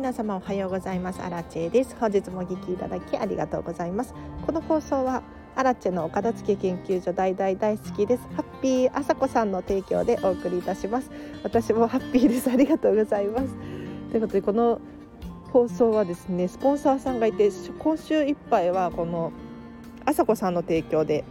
皆様おはようございます。アラチェです。本日もお聞きいただきありがとうございます。この放送はアラチェのお片付け研究所大大大好きです。ハッピーあさこさんの提供でお送りいたします。私もハッピーです。ありがとうございます。ということでこの放送はですねスポンサーさんがいて今週いっぱいはこのあさこさんの提供で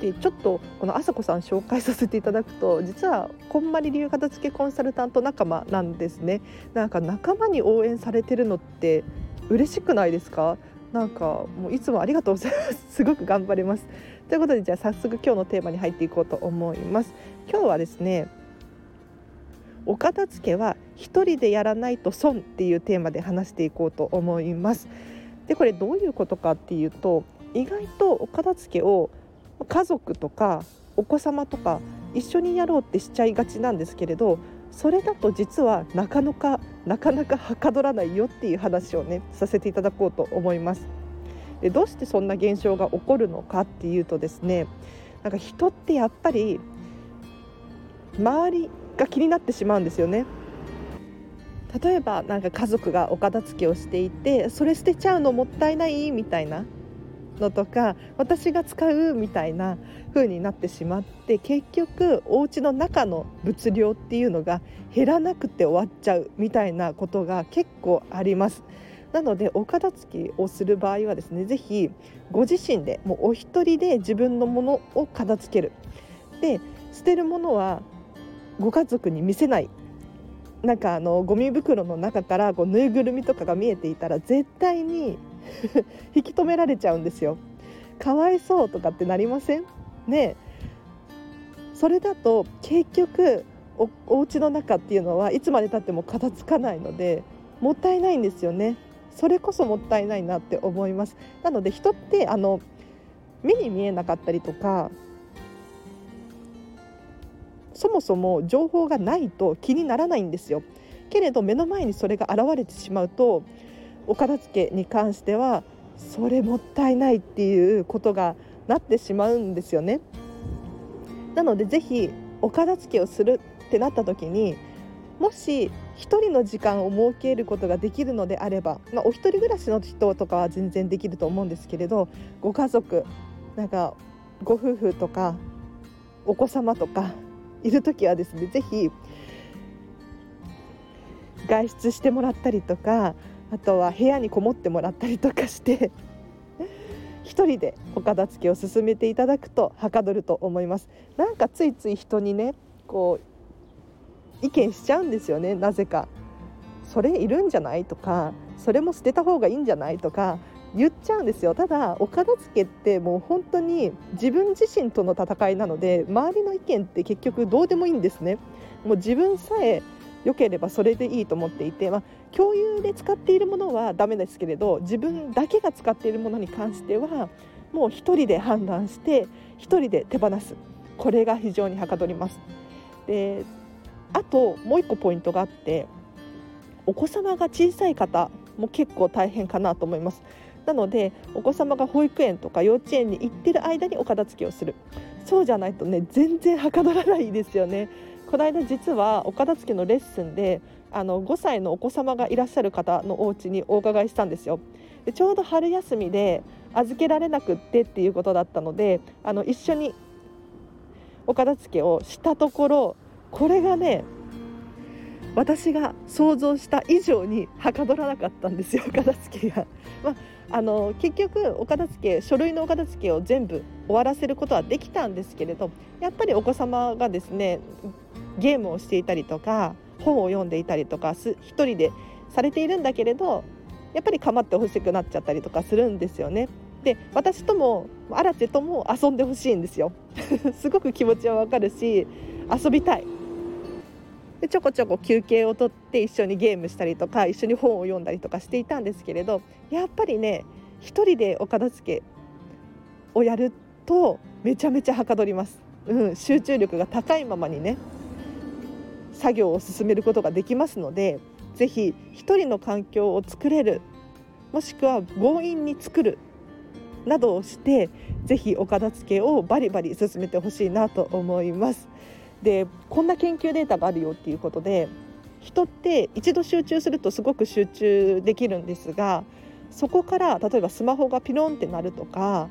でちょっとこのあさこさん紹介させていただくと 実はこんまり流片付けコンサルタント仲間なんですね。なんか仲間に応援されてるのって嬉しくないですか？なんかもういつもありがとうございます。すごく頑張ります。ということでじゃあ早速今日のテーマに入っていこうと思います。今日はですねお片付けは一人でやらないと損っていうテーマで話していこうと思います。でこれどういうことかっていうと意外とお片付けを家族とかお子様とか一緒にやろうってしちゃいがちなんですけれどそれだと実はなかなかなかなかはかどらないよっていう話をねさせていただこうと思います。でどうしてそんな現象が起こるのかっていうとですねなんか人ってやっぱり周りが気になってしまうんですよね。例えばなんか家族がお片付けをしていてそれ捨てちゃうのもったいないみたいなのとか私が使うみたいな風になってしまって結局お家の中の物量っていうのが減らなくて終わっちゃうみたいなことが結構あります。なのでお片付けをする場合はですね是非ご自身でもうお一人で自分のものを片付ける。で捨てるものはご家族に見せないなんかあのゴミ袋の中からこうぬいぐるみとかが見えていたら絶対に 引き止められちゃうんですよ。かわいそうとかってなりません？ねそれだと結局おお家の中っていうのはいつまでたっても片付かないのでもったいないんですよね。それこそもったいないなって思います。なので人ってあの目に見えなかったりとかそもそも情報がないと気にならないんですよ。けれど目の前にそれが現れてしまうとお片付けに関してはそれもったいないっていうことがなってしまうんですよね。なのでぜひお片付けをするってなった時にもし1人の時間を設けることができるのであれば、まあ、お一人暮らしの人とかは全然できると思うんですけれどご家族なんかご夫婦とかお子様とかいる時はですねぜひ外出してもらったりとかあとは部屋にこもってもらったりとかして 一人でお片付けを進めていただくとはかどると思います。なんかついつい人にねこう意見しちゃうんですよね。なぜか。それいるんじゃないとかそれも捨てた方がいいんじゃないとか言っちゃうんですよ。ただお片付けってもう本当に自分自身との戦いなので周りの意見って結局どうでもいいんですね。もう自分さえ良ければそれでいいと思っていて、まあ、共有で使っているものはダメですけれど自分だけが使っているものに関してはもう1人で判断して1人で手放すこれが非常にはかどります。であともう1個ポイントがあってお子様が小さい方も結構大変かなと思います。なのでお子様が保育園とか幼稚園に行ってる間にお片付けをするそうじゃないとね全然はかどらないですよね。この間実はお片付けのレッスンであの5歳のお子様がいらっしゃる方のお家にお伺いしたんですよ。でちょうど春休みで預けられなくってっていうことだったのであの一緒にお片付けをしたところこれがね私が想像した以上にはかどらなかったんですよお片付けが。まああの結局お片付け書類のお片付けを全部終わらせることはできたんですけれどやっぱりお子様がですねゲームをしていたりとか本を読んでいたりとか一人でされているんだけれどやっぱり構ってほしくなっちゃったりとかするんですよね。で私ともアラチェとも遊んでほしいんですよ。すごく気持ちはわかるし遊びたい。でちょこちょこ休憩をとって一緒にゲームしたりとか一緒に本を読んだりとかしていたんですけれどやっぱりね一人でお片付けをやるとめちゃめちゃはかどります。うん、集中力が高いままにね作業を進めることができますのでぜひ一人の環境を作れるもしくは強引に作るなどをしてぜひお片付けをバリバリ進めてほしいなと思います。でこんな研究データがあるよっていうことで人って一度集中するとすごく集中できるんですがそこから例えばスマホがピロンってなるとか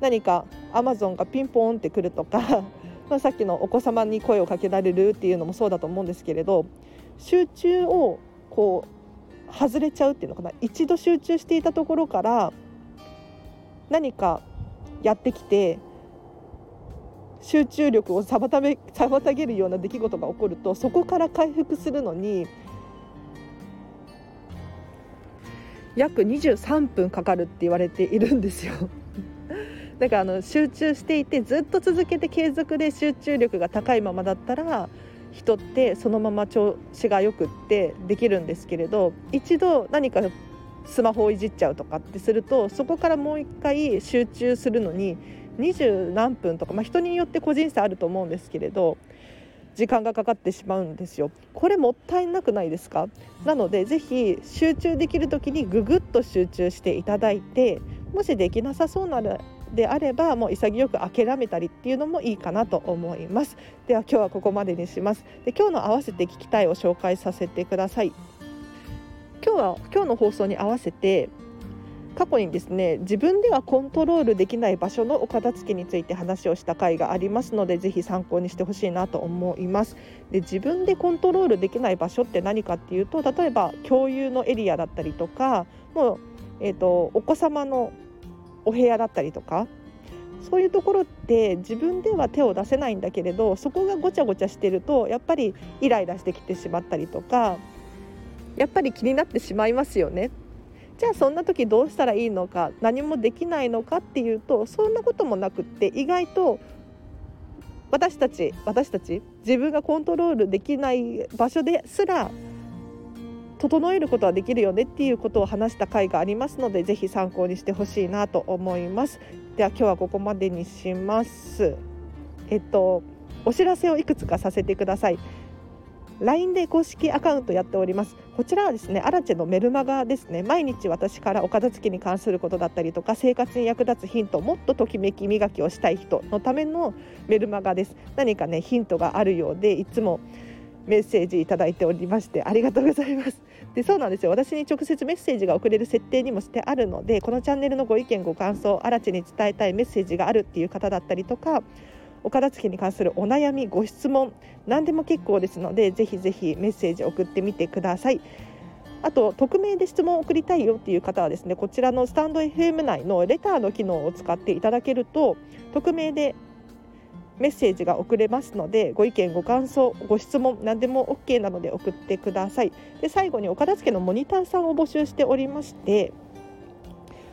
何かアマゾンがピンポンってくるとかさっきのお子様に声をかけられるっていうのもそうだと思うんですけれど集中をこう外れちゃうっていうのかな？一度集中していたところから何かやってきて集中力を妨げ妨げるような出来事が起こるとそこから回復するのに約23分かかるって言われているんですよ。だからあの集中していてずっと続けて継続で集中力が高いままだったら人ってそのまま調子がよくってできるんですけれど一度何かスマホをいじっちゃうとかってするとそこからもう一回集中するのに二十何分とか、まあ、人によって個人差あると思うんですけれど時間がかかってしまうんですよ。これもったいなくないですか？なのでぜひ集中できる時にぐぐっと集中していただいてもしできなさそうならであればもう潔く諦めたりっていうのもいいかなと思います。では今日はここまでにします。で今日の合わせて聞きたいを紹介させてください。今日は今日の放送に合わせて過去にですね自分ではコントロールできない場所のお片付けについて話をした回がありますのでぜひ参考にしてほしいなと思います。で自分でコントロールできない場所って何かっていうと例えば共有のエリアだったりとかもう、えーと、お子様のお部屋だったりとかそういうところって自分では手を出せないんだけれどそこがごちゃごちゃしてるとやっぱりイライラしてきてしまったりとかやっぱり気になってしまいますよね。じゃあそんな時どうしたらいいのか何もできないのかっていうとそんなこともなくって意外と私たち私たち自分がコントロールできない場所ですら整えることはできるよねっていうことを話した回がありますのでぜひ参考にしてほしいなと思います。では今日はここまでにします。えっとお知らせをいくつかさせてください。LINE で公式アカウントやっております。こちらはですねアラチェのメルマガですね。毎日私からお片付けに関することだったりとか生活に役立つヒントもっとときめき磨きをしたい人のためのメルマガです。何かねヒントがあるようでいつもメッセージいただいておりましてありがとうございます。でそうなんですよ。私に直接メッセージが送れる設定にもしてあるのでこのチャンネルのご意見ご感想アラチェに伝えたいメッセージがあるっていう方だったりとかお片付けに関するお悩みご質問何でも結構ですのでぜひぜひメッセージ送ってみてください。あと匿名で質問を送りたいよっていう方はですねこちらのスタンド FM 内のレターの機能を使っていただけると匿名でメッセージが送れますのでご意見ご感想ご質問何でも OK なので送ってくださいで最後にお片付けのモニターさんを募集しておりまして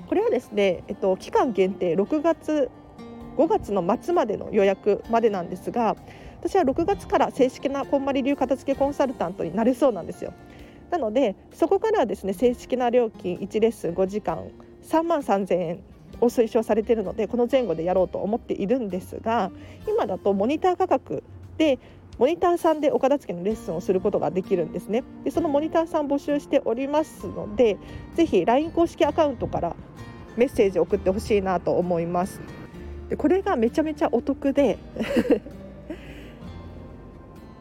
これはですね、えっと、期間限定6月5月の末までの予約までなんですが私は6月から正式なこんまり流片付けコンサルタントになれそうなんですよ。なのでそこからはですね正式な料金1レッスン5時間3万3000円を推奨されているのでこの前後でやろうと思っているんですが今だとモニター価格でモニターさんでお片付けのレッスンをすることができるんですねでそのモニターさん募集しておりますのでぜひ LINE 公式アカウントからメッセージを送ってほしいなと思います。でこれがめちゃめちゃお得で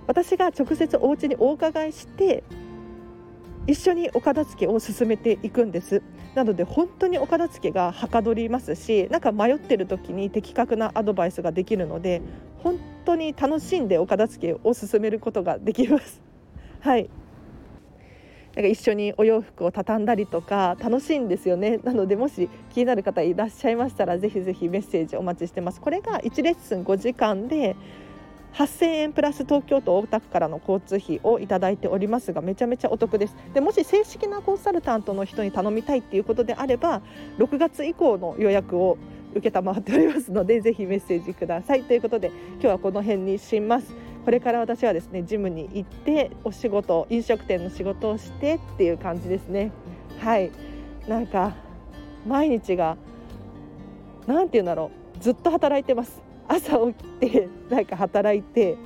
私が直接お家にお伺いして一緒にお片付けを進めていくんですなので本当にお片付けがはかどりますしなんか迷ってる時に的確なアドバイスができるので本当に楽しんでお片付けを進めることができます。はい。なんか一緒にお洋服を畳んだりとか楽しいんですよね。なのでもし気になる方いらっしゃいましたらぜひぜひメッセージお待ちしてます。これが1レッスン5時間で8000円プラス東京都大田区からの交通費をいただいておりますがめちゃめちゃお得です。でもし正式なコンサルタントの人に頼みたいっていうことであれば6月以降の予約を承っておりますのでぜひメッセージください。ということで今日はこの辺にします。これから私はですねジムに行ってお仕事飲食店の仕事をしてっていう感じですね。はい。なんか毎日が何て言うんだろう。ずっと働いてます。朝起きて なんか働いて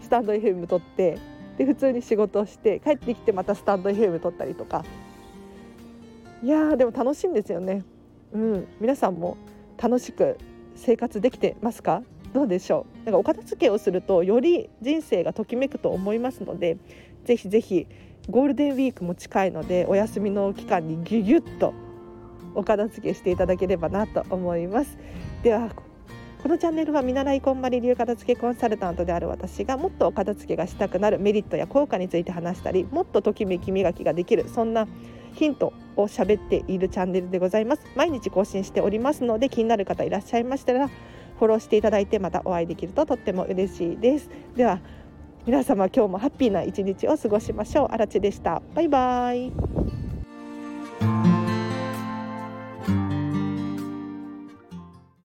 スタンド FM 撮ってで普通に仕事をして帰ってきてまたスタンド FM 撮ったりとか。いやーでも楽しいんですよね。うん。皆さんも楽しく生活できてますか？どうでしょう？なんかお片付けをするとより人生がときめくと思いますのでぜひぜひゴールデンウィークも近いのでお休みの期間にギュギュッとお片付けしていただければなと思います。ではこのチャンネルは見習いこんまり流片付けコンサルタントである私がもっとお片付けがしたくなるメリットや効果について話したりもっとときめき磨きができるそんなヒントを喋っているチャンネルでございます。毎日更新しておりますので気になる方いらっしゃいましたらフォローしていただいてまたお会いできるととっても嬉しいです。では皆様今日もハッピーな一日を過ごしましょう。あらでした。バイバイ。